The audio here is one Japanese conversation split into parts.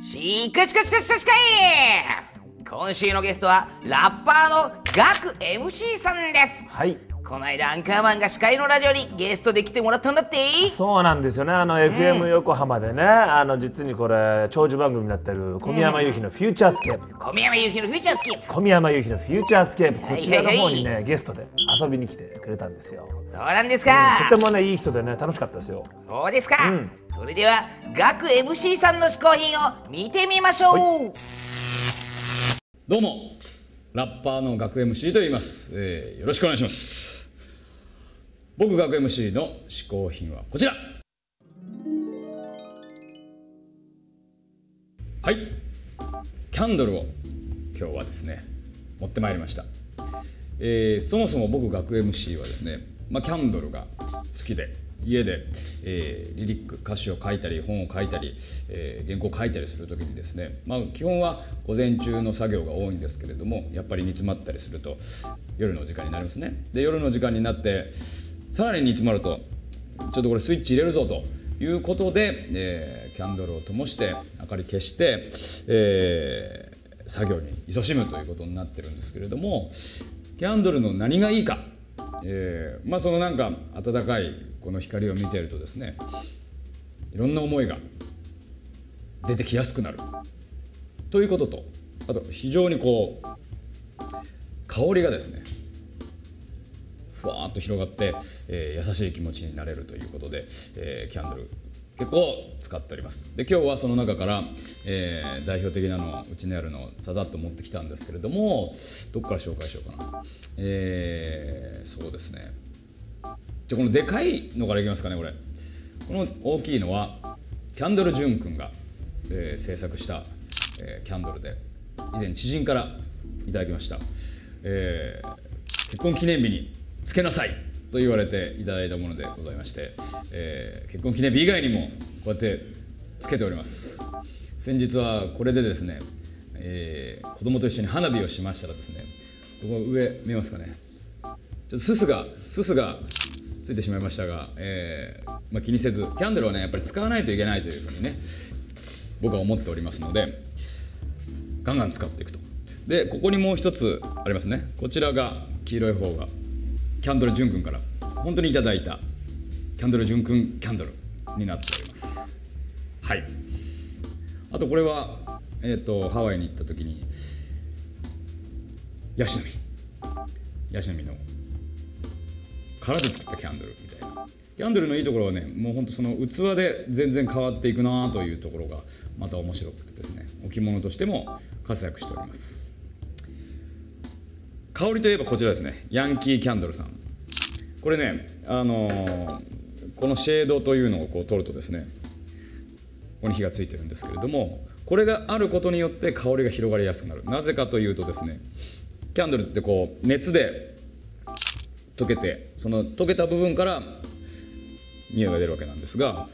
しかしかしかしかしかい今週のゲストはラッパーのガク MC さんですはいこの間アンカーマンが司会のラジオにゲストで来てもらったんだって。そうなんですよね。あの FM 横浜でねあの実にこれ長寿番組になってる小宮山雄飛の「FUTURE SCAPE」小宮山雄飛の FUTURE SCAPE。小宮山雄飛の「FUTURE SCAPE」こちらの方にねゲストで遊びに来てくれたんですよ。そうなんですか、とてもねいい人でね楽しかったですよ。そうですか、それではガク MC さんの嗜好品を見てみましょう、どうもラッパーの学 MC と言います、えーよろしくお願いします。僕学 MC の嗜好品はこちら。はい。キャンドルを今日はですね持ってまいりました、えーそもそも僕学 MC はですね、まあ、キャンドルが好きで。家で、えーリリック歌詞を書いたり本を書いたり、えー原稿を書いたりする時にですね、まあ、基本は午前中の作業が多いんですけれどもやっぱり煮詰まったりすると夜の時間になりますね。で夜の時間になってさらに煮詰まるとちょっとこれスイッチ入れるぞということで、えーキャンドルを灯して明かり消して、えー作業に勤しむということになってるんですけれどもキャンドルの何がいいか、えーまあそのなんか温かいこの光を見ているとですねいろんな思いが出てきやすくなる。ということとあと非常にこう香りがですねふわっと広がって、えー優しい気持ちになれるということで、えーキャンドル結構使っております。で今日はその中から、えー代表的なのをうちにあるのをざざっと持ってきたんですけれどもどっから紹介しようかな。えーそうですね。じゃこのでかいのからいきますかねこれ。この大きいのはキャンドル・ジュン君が、えー制作した、えーキャンドルで以前知人からいただきました、えー結婚記念日につけなさいと言われていただいたものでございまして、えー結婚記念日以外にもこうやってつけております。先日はこれでですね、えー子供と一緒に花火をしましたらですねここ上見えますかね。ちょっとすすがすすがついてしまいましたが、えーまあ、気にせずキャンドルはねやっぱり使わないといけないというふうにね僕は思っておりますのでガンガン使っていくと。でここにもう一つありますね。こちらが黄色い方がキャンドルジュン君から本当にいただいたキャンドルジュン君キャンドルになっております。はい。あとこれはえっ、とハワイに行った時にヤシの実。ヤシの実の殻で作ったキャンドルみたいな。キャンドルのいいところはねもうほんとその器で全然変わっていくなというところがまた面白くてですね。置物としても活躍しております。香りといえばこちらですね。ヤンキーキャンドルさん。これねあのーこのシェードというのをこう取るとですねここに火がついてるんですけれどもこれがあることによって香りが広がりやすくなる。なぜかというとですねキャンドルってこう熱で溶けてその溶けた部分から匂いが出るわけなんですが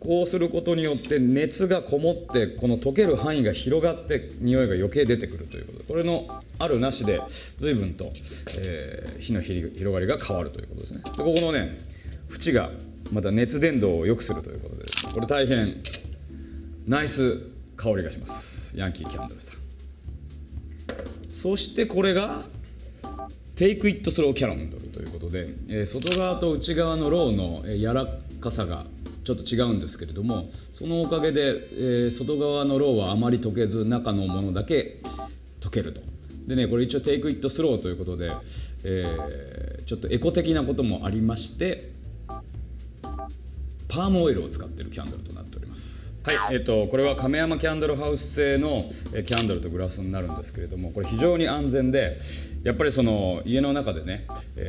こうすることによって熱がこもってこの溶ける範囲が広がって匂いが余計出てくるということでこれのあるなしで随分と、えー火の広がりが変わるということですね。でここのね縁がまた熱伝導を良くするということでこれ大変ナイス香りがします。ヤンキーキャンドルさん。そしてこれがTake It Slow キャンドルということで、えー外側と内側のロウのえ柔らかさがちょっと違うんですけれどもそのおかげで、えー外側のロウはあまり溶けず中のものだけ溶けると。でねこれ一応 Take It Slow ということで、えーちょっとエコ的なこともありましてパームオイルを使ってるキャンドルとなっておりますはい、えっとこれはカメヤマキャンドルハウス製のキャンドルとグラスになるんですけれどもこれ非常に安全でやっぱりその家の中でね、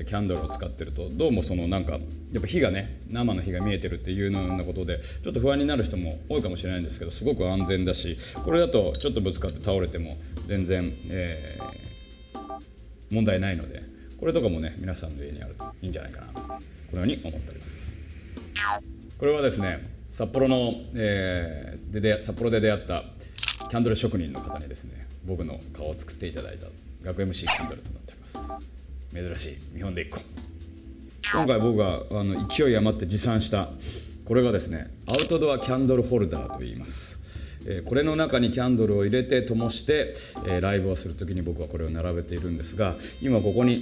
キャンドルを使ってるとどうもそのなんかやっぱ火がね生の火が見えてるっていうようなことでちょっと不安になる人も多いかもしれないんですけどすごく安全だしこれだとちょっとぶつかって倒れても全然、えー問題ないのでこれとかもね皆さんの家にあるといいんじゃないかなとこのように思っております。これはですね札幌の、えーでで札幌で出会ったキャンドル職人の方にですね僕の顔を作っていただいた学 MC キャンドルとなっております。珍しい。見本で1個今回僕があの勢い余って持参したこれがですねアウトドアキャンドルホルダーと言います、えーこれの中にキャンドルを入れて灯して、えーライブをする時に僕はこれを並べているんですが今ここに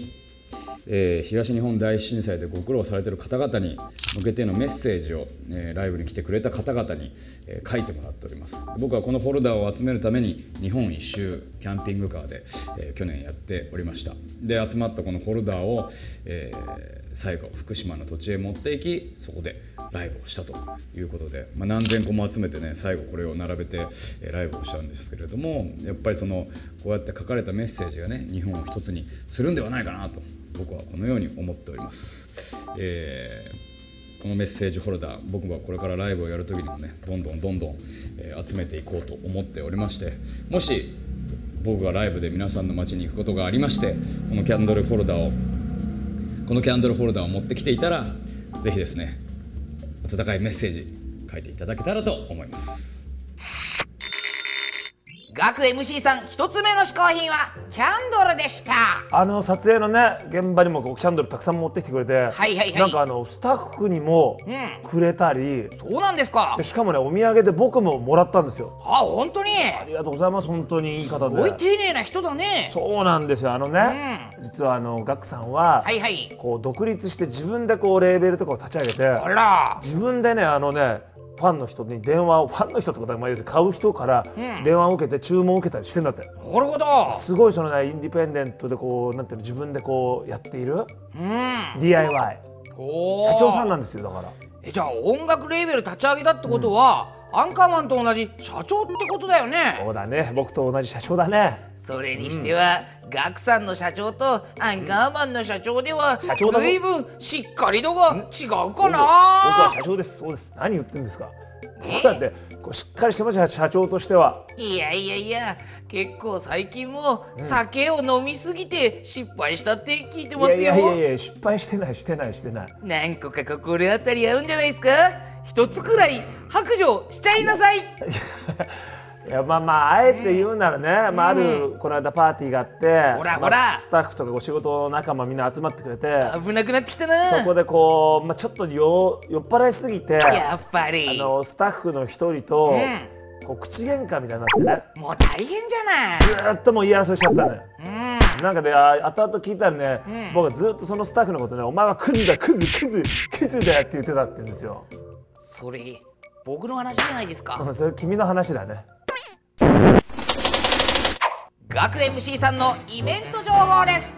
えー東日本大震災でご苦労されてる方々に向けてのメッセージを、えーライブに来てくれた方々に、えー書いてもらっております。僕はこのホルダーを集めるために日本一周キャンピングカーで、え去年やっておりました。で集まったこのホルダーを、え最後福島の土地へ持っていきそこでライブをしたということで、まあ、何千個も集めてね最後これを並べて、えライブをしたんですけれどもやっぱりそのこうやって書かれたメッセージがね日本を一つにするんではないかなと僕はこのように思っております、えーこのメッセージホルダー僕はこれからライブをやる時にもねどんどんどんどん、えー集めていこうと思っておりましてもし僕がライブで皆さんの街に行くことがありましてこのキャンドルホルダーをこのキャンドルホルダーを持ってきていたらぜひですね温かいメッセージ書いていただけたらと思います。学 MC さん一つ目の嗜好品はキャンドルでした。あの撮影のね現場にもこうキャンドルたくさん持ってきてくれて、はいはいはい。なんかあのスタッフにもうん。くれたり、そうなんですか。でしかもねお土産で僕ももらったんですよ。あ本当に？ありがとうございます。本当にいい方すごいで丁寧な人だね。そうなんですよ。あのね、実はあのガクさんは、はいはい。こう独立して自分でこうレーベルとかを立ち上げてあら。自分でねあのねファンの人に電話をファンの人とか、まあ、要するに買う人から電話を受けて注文を受けたりしてんだって、なるほど。すごいそのねインディペンデントでこうなんていうの自分でこうやっているうん。DIY 社長さんなんですよだから。えじゃあ音楽レーベル立ち上げたってことは、アンカーマンと同じ社長ってことだよね。そうだね。僕と同じ社長だね。それにしては、ガクさんの社長とアンカーマンの社長では社長だぞ。随分しっかり度が違うか僕なは社長です。そうです。何言ってんですか。僕だってこうしっかりしてましたよ社長としては。いやいやいや結構最近も酒を飲みすぎて失敗したって聞いていますよ。やいやいやいや失敗してないしてないしてない。何個か心当たりあるんじゃないですか？一つくらい白状しちゃいなさい。いやまあまああえて言うならね、まあ、あるこの間パーティーがあってまあスタッフとかお仕事仲間みんな集まってくれて危なくなってきたな。そこでこう、まあ、ちょっとよ酔っ払いすぎてやっぱありのスタッフの一人と、こう口喧嘩みたいになってね。もう大変じゃない。ずーっともう言い争いしちゃったのよ。なんかであ後々聞いたらね、僕はずっとそのスタッフのことね「お前はクズだクズクズクズだよ」って言ってたって言うんですよ。それ僕の話じゃないですかうんそれ君の話だね。学 MC さんのイベント情報です